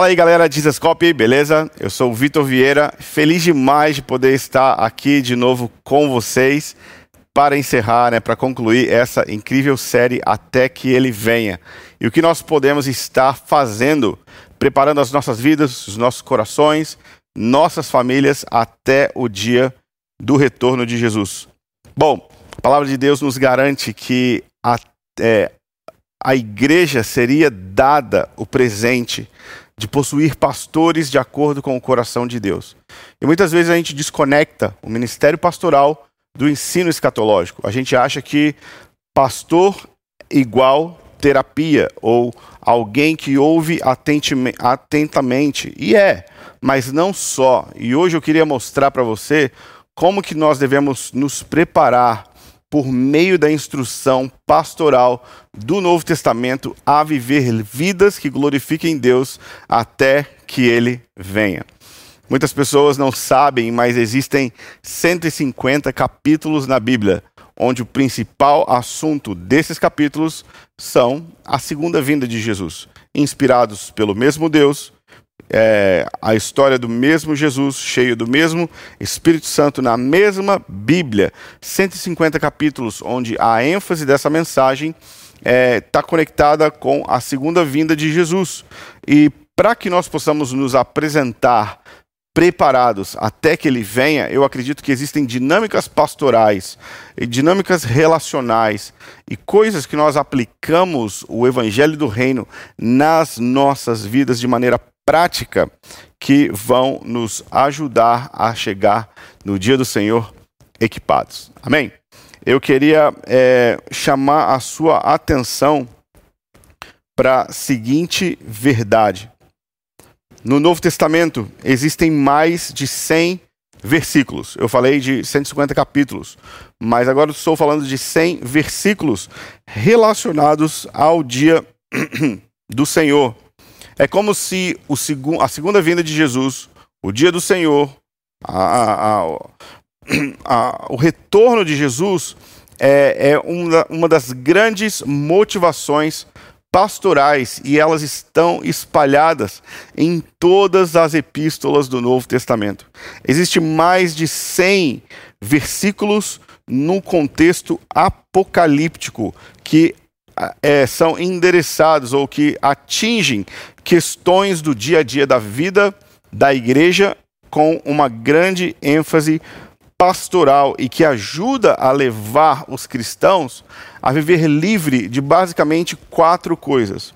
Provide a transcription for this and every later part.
Fala aí galera de Zescope, beleza? Eu sou o Vitor Vieira, feliz demais de poder estar aqui de novo com vocês para encerrar, né, para concluir essa incrível série até que ele venha. E o que nós podemos estar fazendo, preparando as nossas vidas, os nossos corações, nossas famílias até o dia do retorno de Jesus. Bom, a palavra de Deus nos garante que a, é, a igreja seria dada o presente de possuir pastores de acordo com o coração de Deus. E muitas vezes a gente desconecta o ministério pastoral do ensino escatológico. A gente acha que pastor igual terapia ou alguém que ouve atentamente. E é, mas não só. E hoje eu queria mostrar para você como que nós devemos nos preparar por meio da instrução pastoral do Novo Testamento a viver vidas que glorifiquem Deus até que ele venha. Muitas pessoas não sabem, mas existem 150 capítulos na Bíblia, onde o principal assunto desses capítulos são a segunda vinda de Jesus, inspirados pelo mesmo Deus, é, a história do mesmo Jesus, cheio do mesmo Espírito Santo, na mesma Bíblia. 150 capítulos, onde a ênfase dessa mensagem está é, tá conectada com a segunda vinda de Jesus. E para que nós possamos nos apresentar preparados até que ele venha, eu acredito que existem dinâmicas pastorais dinâmicas relacionais e coisas que nós aplicamos o evangelho do reino nas nossas vidas de maneira prática que vão nos ajudar a chegar no dia do Senhor equipados. Amém? Eu queria é, chamar a sua atenção para a seguinte verdade. No Novo Testamento existem mais de 100 versículos. Eu falei de 150 capítulos, mas agora estou falando de 100 versículos relacionados ao dia do Senhor. É como se o segu a segunda vinda de Jesus, o dia do Senhor, a, a, o retorno de Jesus é, é uma, uma das grandes motivações pastorais e elas estão espalhadas em todas as epístolas do Novo Testamento. Existe mais de 100 versículos no contexto apocalíptico que é, são endereçados ou que atingem questões do dia a dia da vida da igreja com uma grande ênfase pastoral e que ajuda a levar os cristãos a viver livre de basicamente quatro coisas.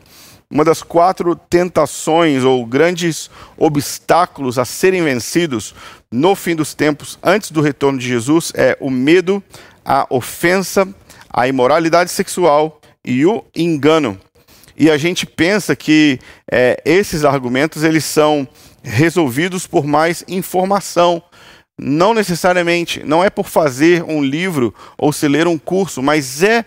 Uma das quatro tentações ou grandes obstáculos a serem vencidos no fim dos tempos, antes do retorno de Jesus, é o medo, a ofensa, a imoralidade sexual e o engano. E a gente pensa que é, esses argumentos eles são resolvidos por mais informação. Não necessariamente, não é por fazer um livro ou se ler um curso, mas é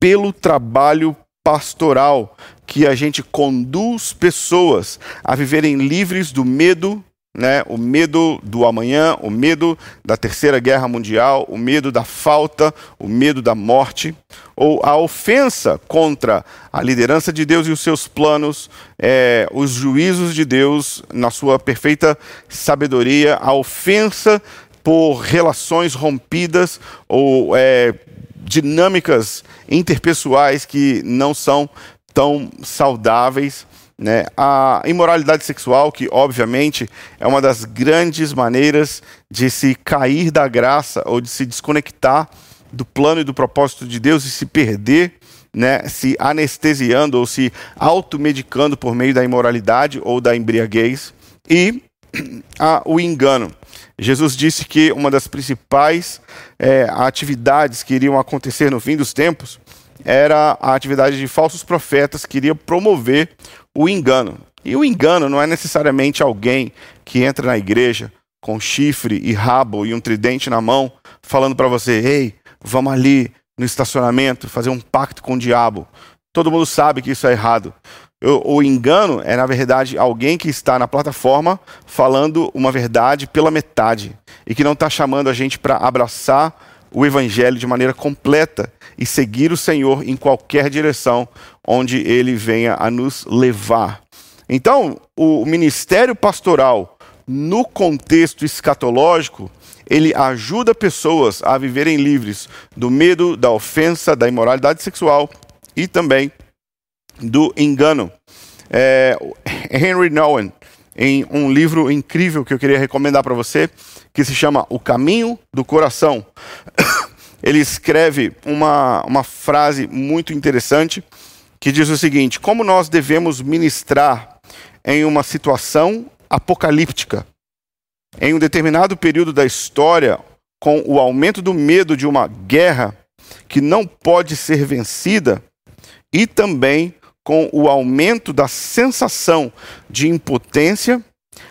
pelo trabalho pastoral que a gente conduz pessoas a viverem livres do medo, né, o medo do amanhã, o medo da terceira guerra mundial, o medo da falta, o medo da morte, ou a ofensa contra a liderança de Deus e os seus planos, é, os juízos de Deus na sua perfeita sabedoria, a ofensa por relações rompidas ou é, dinâmicas interpessoais que não são tão saudáveis né? A imoralidade sexual, que obviamente é uma das grandes maneiras de se cair da graça ou de se desconectar do plano e do propósito de Deus e se perder, né, se anestesiando ou se automedicando por meio da imoralidade ou da embriaguez. E a, o engano. Jesus disse que uma das principais é, atividades que iriam acontecer no fim dos tempos era a atividade de falsos profetas que iriam promover o engano. E o engano não é necessariamente alguém que entra na igreja com chifre e rabo e um tridente na mão, falando para você: ei, vamos ali no estacionamento fazer um pacto com o diabo. Todo mundo sabe que isso é errado. O engano é, na verdade, alguém que está na plataforma falando uma verdade pela metade e que não está chamando a gente para abraçar o Evangelho de maneira completa e seguir o Senhor em qualquer direção onde ele venha a nos levar. Então, o ministério pastoral, no contexto escatológico, ele ajuda pessoas a viverem livres do medo, da ofensa, da imoralidade sexual e também do engano. É, Henry Nouwen, em um livro incrível que eu queria recomendar para você, que se chama O Caminho do Coração. Ele escreve uma, uma frase muito interessante que diz o seguinte: Como nós devemos ministrar em uma situação apocalíptica, em um determinado período da história, com o aumento do medo de uma guerra que não pode ser vencida, e também com o aumento da sensação de impotência,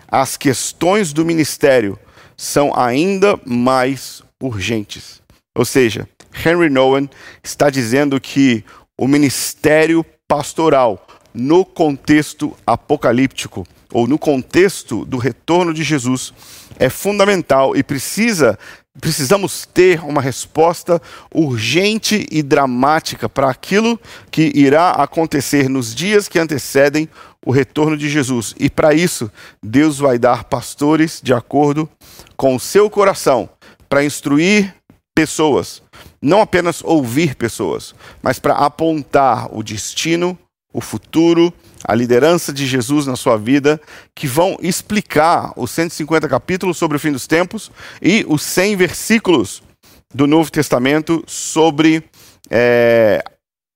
as questões do ministério são ainda mais urgentes. Ou seja, Henry Nouwen está dizendo que o ministério pastoral, no contexto apocalíptico, ou no contexto do retorno de Jesus, é fundamental e precisa precisamos ter uma resposta urgente e dramática para aquilo que irá acontecer nos dias que antecedem o retorno de Jesus. E para isso, Deus vai dar pastores de acordo com o seu coração para instruir pessoas, não apenas ouvir pessoas, mas para apontar o destino, o futuro, a liderança de Jesus na sua vida, que vão explicar os 150 capítulos sobre o fim dos tempos e os 100 versículos do Novo Testamento sobre é,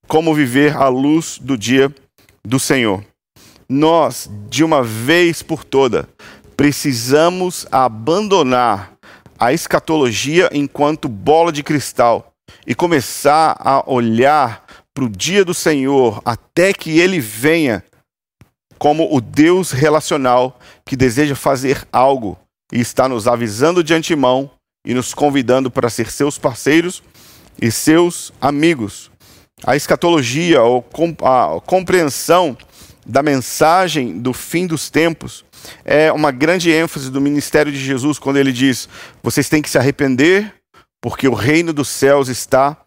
como viver à luz do dia do Senhor. Nós, de uma vez por toda, precisamos abandonar a escatologia enquanto bola de cristal e começar a olhar para o dia do Senhor até que ele venha como o Deus relacional que deseja fazer algo e está nos avisando de antemão e nos convidando para ser seus parceiros e seus amigos. A escatologia, ou a compreensão da mensagem do fim dos tempos, é uma grande ênfase do ministério de Jesus quando ele diz: vocês têm que se arrepender, porque o reino dos céus está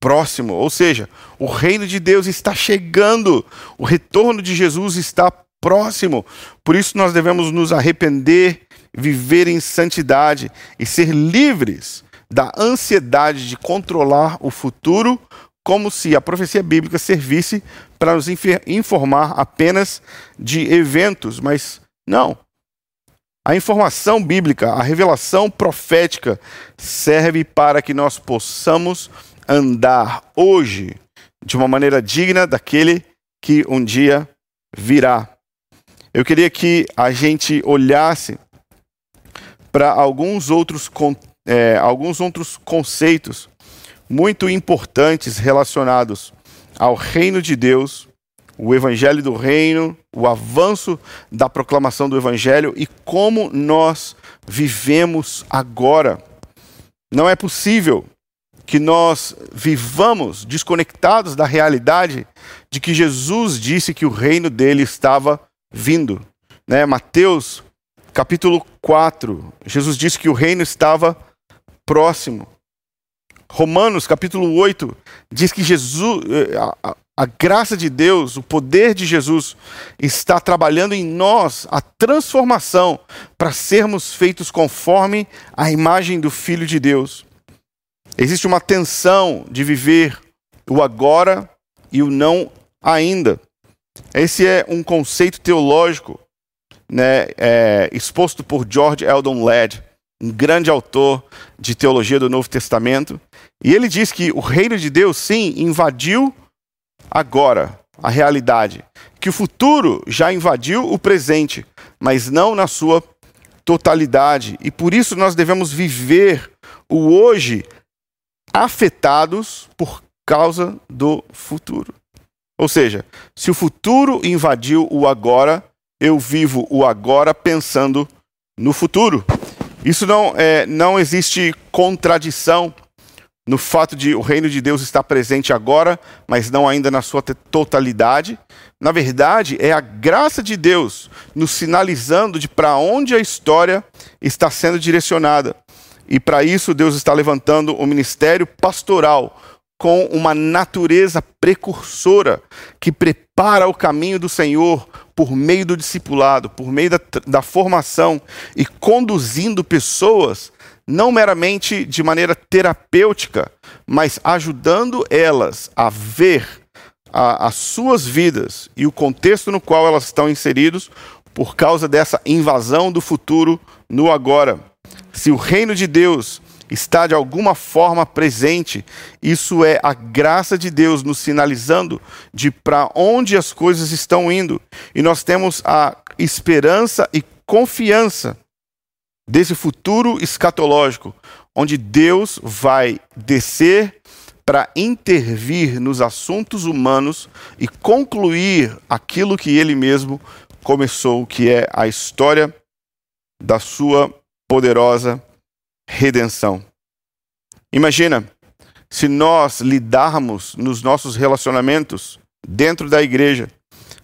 próximo, ou seja, o reino de Deus está chegando, o retorno de Jesus está próximo. Por isso nós devemos nos arrepender, viver em santidade e ser livres da ansiedade de controlar o futuro, como se a profecia bíblica servisse para nos informar apenas de eventos, mas não. A informação bíblica, a revelação profética serve para que nós possamos andar hoje de uma maneira digna daquele que um dia virá. Eu queria que a gente olhasse para alguns outros, é, alguns outros conceitos muito importantes relacionados ao reino de Deus, o evangelho do reino, o avanço da proclamação do evangelho e como nós vivemos agora. Não é possível que nós vivamos desconectados da realidade de que Jesus disse que o reino dele estava vindo. Né? Mateus capítulo 4, Jesus disse que o reino estava próximo. Romanos capítulo 8 diz que Jesus, eh, a graça de Deus, o poder de Jesus está trabalhando em nós a transformação para sermos feitos conforme a imagem do Filho de Deus. Existe uma tensão de viver o agora e o não ainda. Esse é um conceito teológico né, é, exposto por George Eldon Ladd, um grande autor de teologia do Novo Testamento. E ele diz que o reino de Deus, sim, invadiu agora a realidade. Que o futuro já invadiu o presente, mas não na sua totalidade. E por isso nós devemos viver o hoje afetados por causa do futuro. Ou seja, se o futuro invadiu o agora, eu vivo o agora pensando no futuro. Isso não, é, não existe contradição no fato de o reino de Deus estar presente agora, mas não ainda na sua totalidade. Na verdade, é a graça de Deus nos sinalizando de para onde a história está sendo direcionada. E para isso, Deus está levantando o ministério pastoral com uma natureza precursora que prepara o caminho do Senhor por meio do discipulado, por meio da, da formação e conduzindo pessoas não meramente de maneira terapêutica, mas ajudando elas a ver a, as suas vidas e o contexto no qual elas estão inseridos por causa dessa invasão do futuro no agora. Se o reino de Deus está de alguma forma presente. Isso é a graça de Deus nos sinalizando de para onde as coisas estão indo. E nós temos a esperança e confiança desse futuro escatológico, onde Deus vai descer para intervir nos assuntos humanos e concluir aquilo que ele mesmo começou, que é a história da sua poderosa redenção. Imagina se nós lidarmos nos nossos relacionamentos dentro da igreja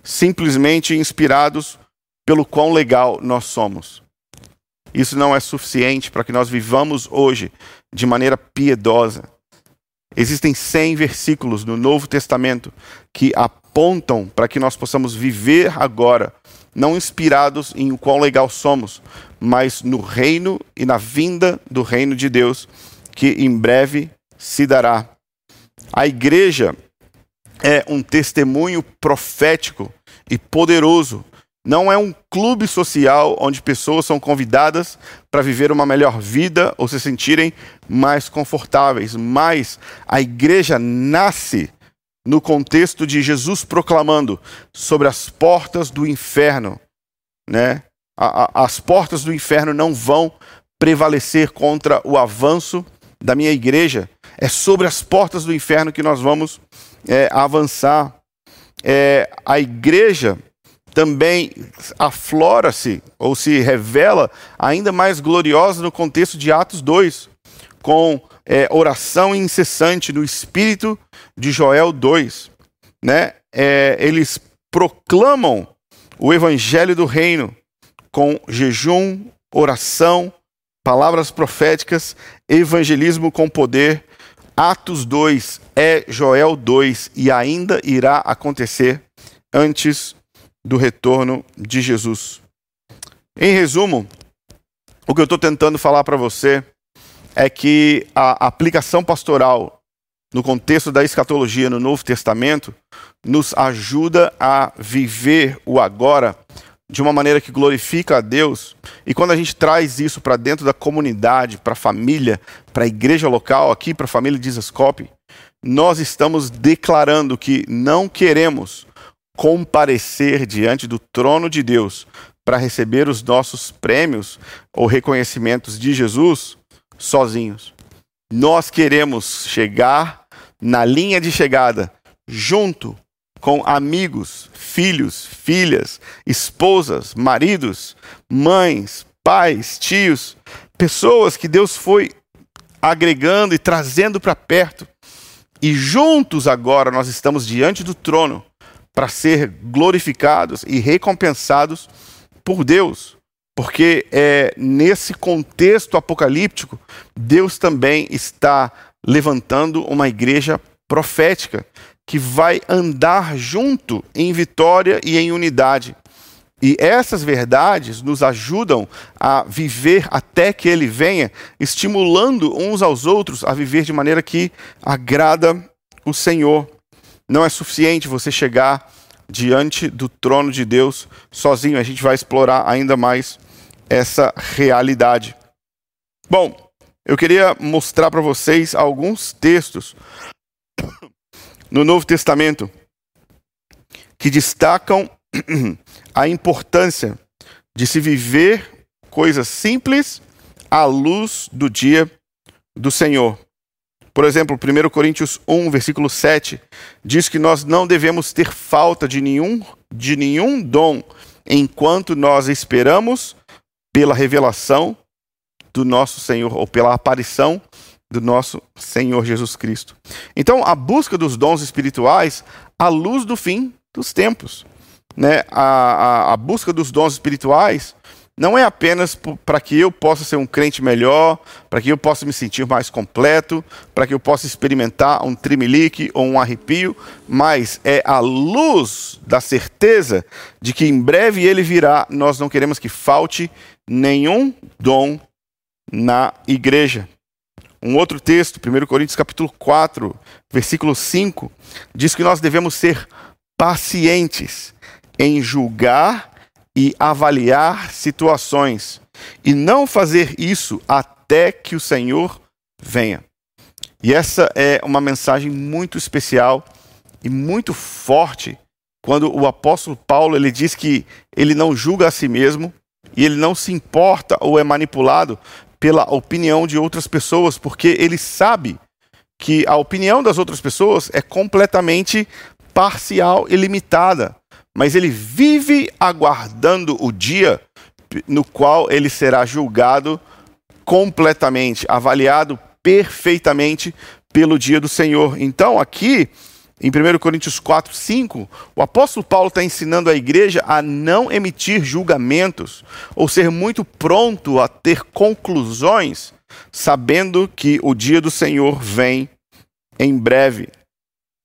simplesmente inspirados pelo quão legal nós somos. Isso não é suficiente para que nós vivamos hoje de maneira piedosa. Existem 100 versículos no Novo Testamento que apontam para que nós possamos viver agora, não inspirados em o quão legal somos, mas no reino e na vinda do reino de Deus, que em breve se dará. A igreja é um testemunho profético e poderoso. Não é um clube social onde pessoas são convidadas para viver uma melhor vida ou se sentirem mais confortáveis, mas a igreja nasce no contexto de Jesus proclamando sobre as portas do inferno, né? as portas do inferno não vão prevalecer contra o avanço da minha igreja. É sobre as portas do inferno que nós vamos é, avançar. É, a igreja também aflora-se ou se revela ainda mais gloriosa no contexto de Atos 2, com é, oração incessante no espírito de Joel 2. Né? É, eles proclamam o evangelho do reino com jejum, oração, palavras proféticas, evangelismo com poder. Atos 2 é Joel 2 e ainda irá acontecer antes do retorno de Jesus. Em resumo, o que eu estou tentando falar para você é que a aplicação pastoral no contexto da escatologia no Novo Testamento nos ajuda a viver o agora de uma maneira que glorifica a Deus. E quando a gente traz isso para dentro da comunidade, para a família, para a igreja local, aqui para a família de Isascope, nós estamos declarando que não queremos comparecer diante do trono de Deus para receber os nossos prêmios ou reconhecimentos de Jesus sozinhos. Nós queremos chegar na linha de chegada junto com amigos, filhos, filhas, esposas, maridos, mães, pais, tios, pessoas que Deus foi agregando e trazendo para perto. E juntos agora nós estamos diante do trono para ser glorificados e recompensados por Deus. Porque é nesse contexto apocalíptico, Deus também está levantando uma igreja profética que vai andar junto em vitória e em unidade. E essas verdades nos ajudam a viver até que ele venha, estimulando uns aos outros a viver de maneira que agrada o Senhor. Não é suficiente você chegar diante do trono de Deus sozinho, a gente vai explorar ainda mais essa realidade. Bom, eu queria mostrar para vocês alguns textos no Novo Testamento que destacam a importância de se viver coisas simples à luz do dia do Senhor. Por exemplo, 1 Coríntios 1, versículo 7, diz que nós não devemos ter falta de nenhum, de nenhum dom enquanto nós esperamos pela revelação do nosso Senhor, ou pela aparição do nosso Senhor Jesus Cristo. Então, a busca dos dons espirituais à luz do fim dos tempos. Né? A, a, a busca dos dons espirituais não é apenas para que eu possa ser um crente melhor, para que eu possa me sentir mais completo, para que eu possa experimentar um trimelique ou um arrepio, mas é a luz da certeza de que em breve ele virá. Nós não queremos que falte nenhum dom na igreja. Um outro texto, 1 Coríntios capítulo 4, versículo 5, diz que nós devemos ser pacientes em julgar e avaliar situações e não fazer isso até que o Senhor venha. E essa é uma mensagem muito especial e muito forte quando o apóstolo Paulo ele diz que ele não julga a si mesmo e ele não se importa ou é manipulado pela opinião de outras pessoas, porque ele sabe que a opinião das outras pessoas é completamente parcial e limitada mas ele vive aguardando o dia no qual ele será julgado completamente, avaliado perfeitamente pelo dia do Senhor. Então, aqui, em 1 Coríntios 4, 5, o apóstolo Paulo está ensinando a igreja a não emitir julgamentos ou ser muito pronto a ter conclusões, sabendo que o dia do Senhor vem em breve.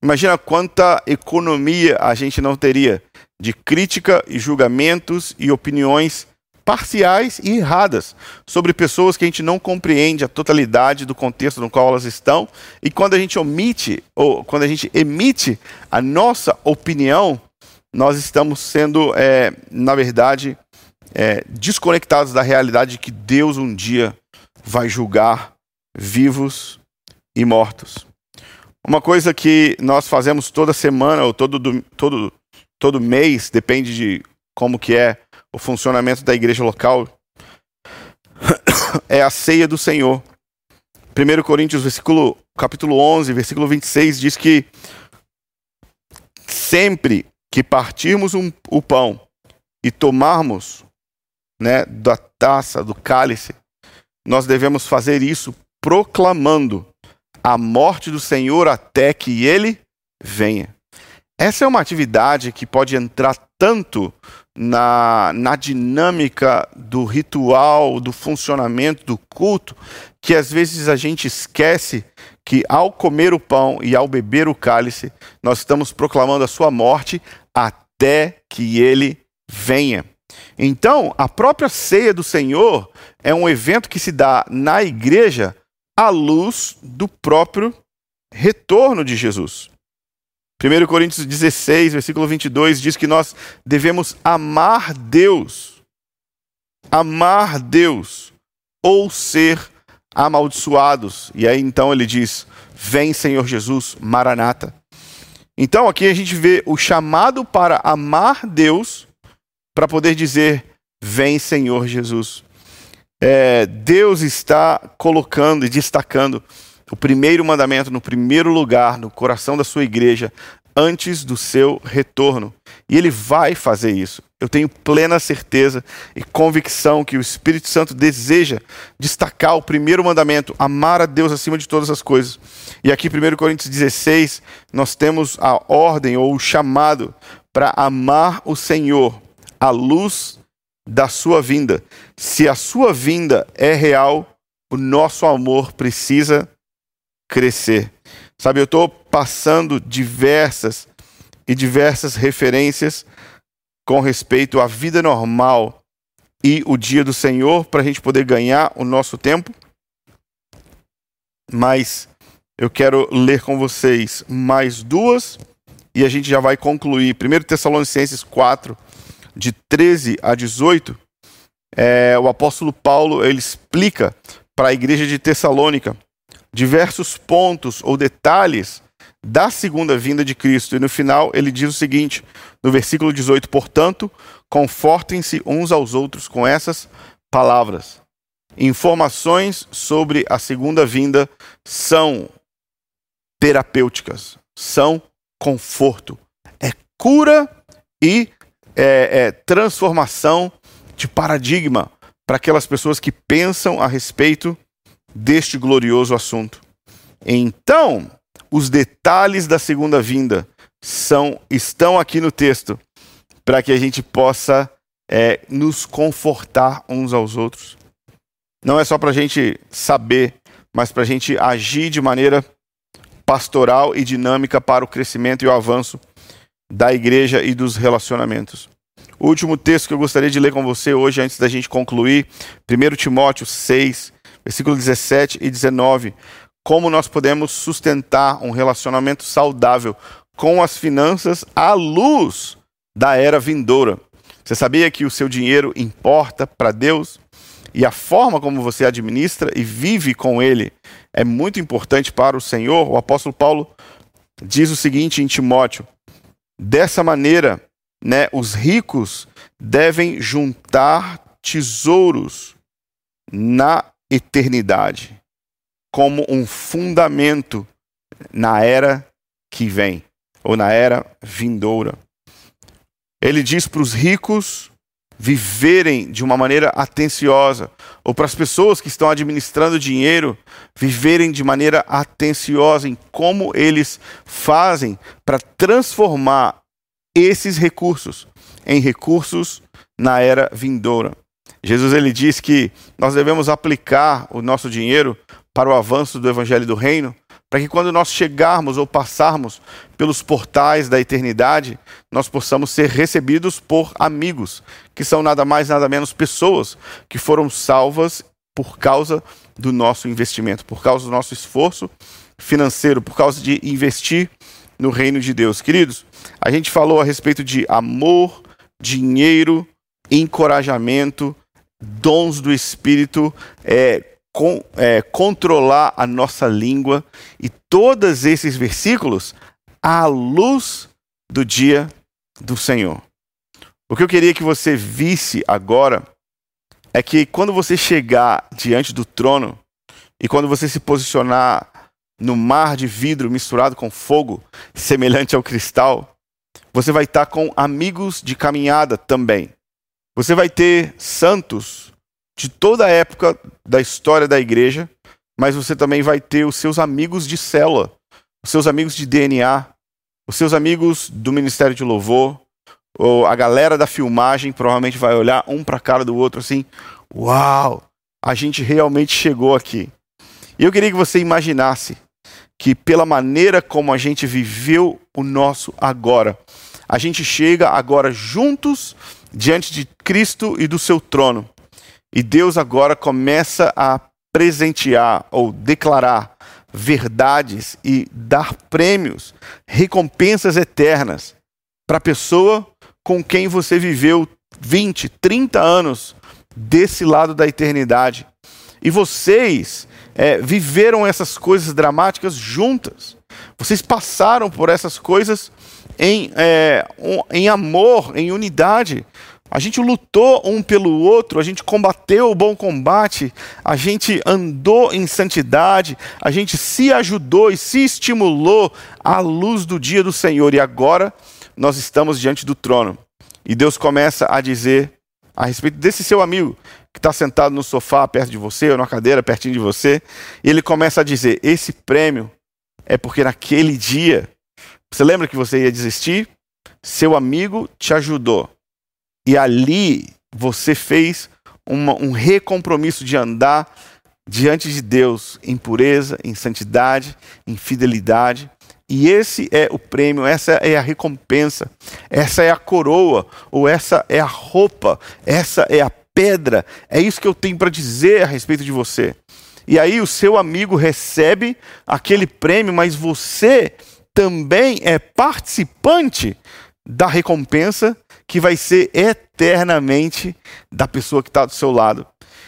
Imagina quanta economia a gente não teria de crítica e julgamentos e opiniões parciais e erradas sobre pessoas que a gente não compreende a totalidade do contexto no qual elas estão. E quando a gente omite ou quando a gente emite a nossa opinião nós estamos sendo é, na verdade é, desconectados da realidade de que Deus um dia vai julgar vivos e mortos. Uma coisa que nós fazemos toda semana ou todo todo todo mês, depende de como que é o funcionamento da igreja local, é a ceia do Senhor. 1 Coríntios, versículo, capítulo 11, versículo 26, diz que sempre que partirmos um, o pão e tomarmos né, da taça, do cálice, nós devemos fazer isso proclamando a morte do Senhor até que ele venha. Essa é uma atividade que pode entrar tanto na, na dinâmica do ritual, do funcionamento do culto, que às vezes a gente esquece que ao comer o pão e ao beber o cálice, nós estamos proclamando a sua morte até que ele venha. Então, a própria ceia do Senhor é um evento que se dá na igreja à luz do próprio retorno de Jesus. 1 Coríntios 16, versículo 22 diz que nós devemos amar Deus, amar Deus, ou ser amaldiçoados. E aí então ele diz: Vem, Senhor Jesus, Maranata. Então aqui a gente vê o chamado para amar Deus, para poder dizer: Vem, Senhor Jesus. É, Deus está colocando e destacando o primeiro mandamento no primeiro lugar no coração da sua igreja antes do seu retorno. E ele vai fazer isso. Eu tenho plena certeza e convicção que o Espírito Santo deseja destacar o primeiro mandamento, amar a Deus acima de todas as coisas. E aqui, 1 Coríntios 16, nós temos a ordem ou o chamado para amar o Senhor à luz da sua vinda. Se a sua vinda é real, o nosso amor precisa crescer. Sabe, eu estou passando diversas e diversas referências com respeito à vida normal e o dia do Senhor para a gente poder ganhar o nosso tempo. Mas eu quero ler com vocês mais duas e a gente já vai concluir. 1 Tessalonicenses 4, de 13 a 18, é, o apóstolo Paulo ele explica para a igreja de Tessalônica diversos pontos ou detalhes da segunda vinda de Cristo. E no final ele diz o seguinte, no versículo 18: Portanto, confortem-se uns aos outros com essas palavras. Informações sobre a segunda vinda são terapêuticas, são conforto, é cura e é, é transformação de paradigma para aquelas pessoas que pensam a respeito deste glorioso assunto. Então, os detalhes da segunda vinda são estão aqui no texto para que a gente possa é, nos confortar uns aos outros. Não é só para a gente saber, mas para a gente agir de maneira pastoral e dinâmica para o crescimento e o avanço da igreja e dos relacionamentos. O último texto que eu gostaria de ler com você hoje, antes da gente concluir, 1 Timóteo 6, versículo 17 e 19. Como nós podemos sustentar um relacionamento saudável com as finanças à luz da era vindoura. Você sabia que o seu dinheiro importa para Deus? E a forma como você administra e vive com ele é muito importante para o Senhor. O apóstolo Paulo diz o seguinte em Timóteo: Dessa maneira, né, os ricos devem juntar tesouros na eternidade, como um fundamento na era que vem, ou na era vindoura. Ele diz para os ricos viverem de uma maneira atenciosa, ou para as pessoas que estão administrando dinheiro viverem de maneira atenciosa em como eles fazem para transformar esses recursos em recursos na era vindoura. Jesus ele diz que nós devemos aplicar o nosso dinheiro para o avanço do evangelho do reino, para que quando nós chegarmos ou passarmos pelos portais da eternidade, nós possamos ser recebidos por amigos, que são nada mais nada menos pessoas que foram salvas por causa do nosso investimento, por causa do nosso esforço financeiro, por causa de investir no reino de Deus. Queridos, a gente falou a respeito de amor, dinheiro, encorajamento, dons do Espírito, é, com, é, controlar a nossa língua e todos esses versículos à luz do dia do Senhor. O que eu queria que você visse agora é que quando você chegar diante do trono e quando você se posicionar no mar de vidro misturado com fogo, semelhante ao cristal, você vai estar com amigos de caminhada também. Você vai ter santos de toda a época da história da igreja, mas você também vai ter os seus amigos de célula, os seus amigos de DNA, os seus amigos do Ministério de Louvor, ou a galera da filmagem provavelmente vai olhar um para a cara do outro assim: Uau, a gente realmente chegou aqui. E eu queria que você imaginasse que, pela maneira como a gente viveu o nosso agora, a gente chega agora juntos diante de Cristo e do seu trono. E Deus agora começa a presentear ou declarar verdades e dar prêmios, recompensas eternas para a pessoa com quem você viveu 20, 30 anos desse lado da eternidade. E vocês é, viveram essas coisas dramáticas juntas. Vocês passaram por essas coisas em, é, um, em amor, em unidade. A gente lutou um pelo outro, a gente combateu o bom combate, a gente andou em santidade, a gente se ajudou e se estimulou à luz do dia do Senhor. E agora nós estamos diante do trono. E Deus começa a dizer a respeito desse seu amigo que está sentado no sofá perto de você, ou na cadeira pertinho de você, e ele começa a dizer: Esse prêmio é porque naquele dia, você lembra que você ia desistir? Seu amigo te ajudou. E ali você fez uma, um recompromisso de andar diante de Deus em pureza, em santidade, em fidelidade. E esse é o prêmio, essa é a recompensa, essa é a coroa, ou essa é a roupa, essa é a pedra. É isso que eu tenho para dizer a respeito de você. E aí o seu amigo recebe aquele prêmio, mas você também é participante da recompensa que vai ser eternamente da pessoa que está do seu lado.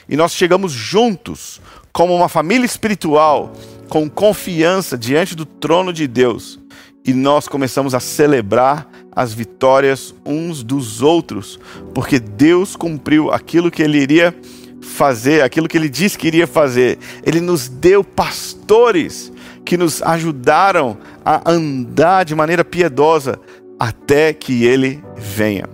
E nós chegamos juntos, como uma família espiritual, com confiança diante do trono de Deus. E nós começamos a celebrar as vitórias uns dos outros, porque Deus cumpriu aquilo que Ele iria fazer, aquilo que Ele disse que iria fazer. Ele nos deu pastores que nos ajudaram a andar de maneira piedosa até que ele venha.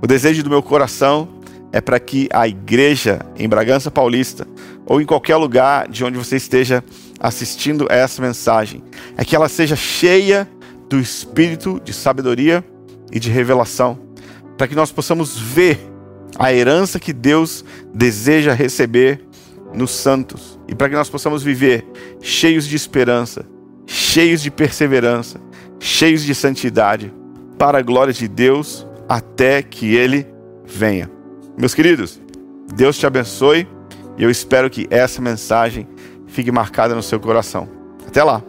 O desejo do meu coração é para que a igreja em Bragança Paulista ou em qualquer lugar de onde você esteja assistindo essa mensagem, é que ela seja cheia do espírito de sabedoria e de revelação, para que nós possamos ver a herança que Deus deseja receber nos santos e para que nós possamos viver cheios de esperança, cheios de perseverança, cheios de santidade, para a glória de Deus até que Ele venha. Meus queridos, Deus te abençoe e eu espero que essa mensagem fique marcada no seu coração. Até lá!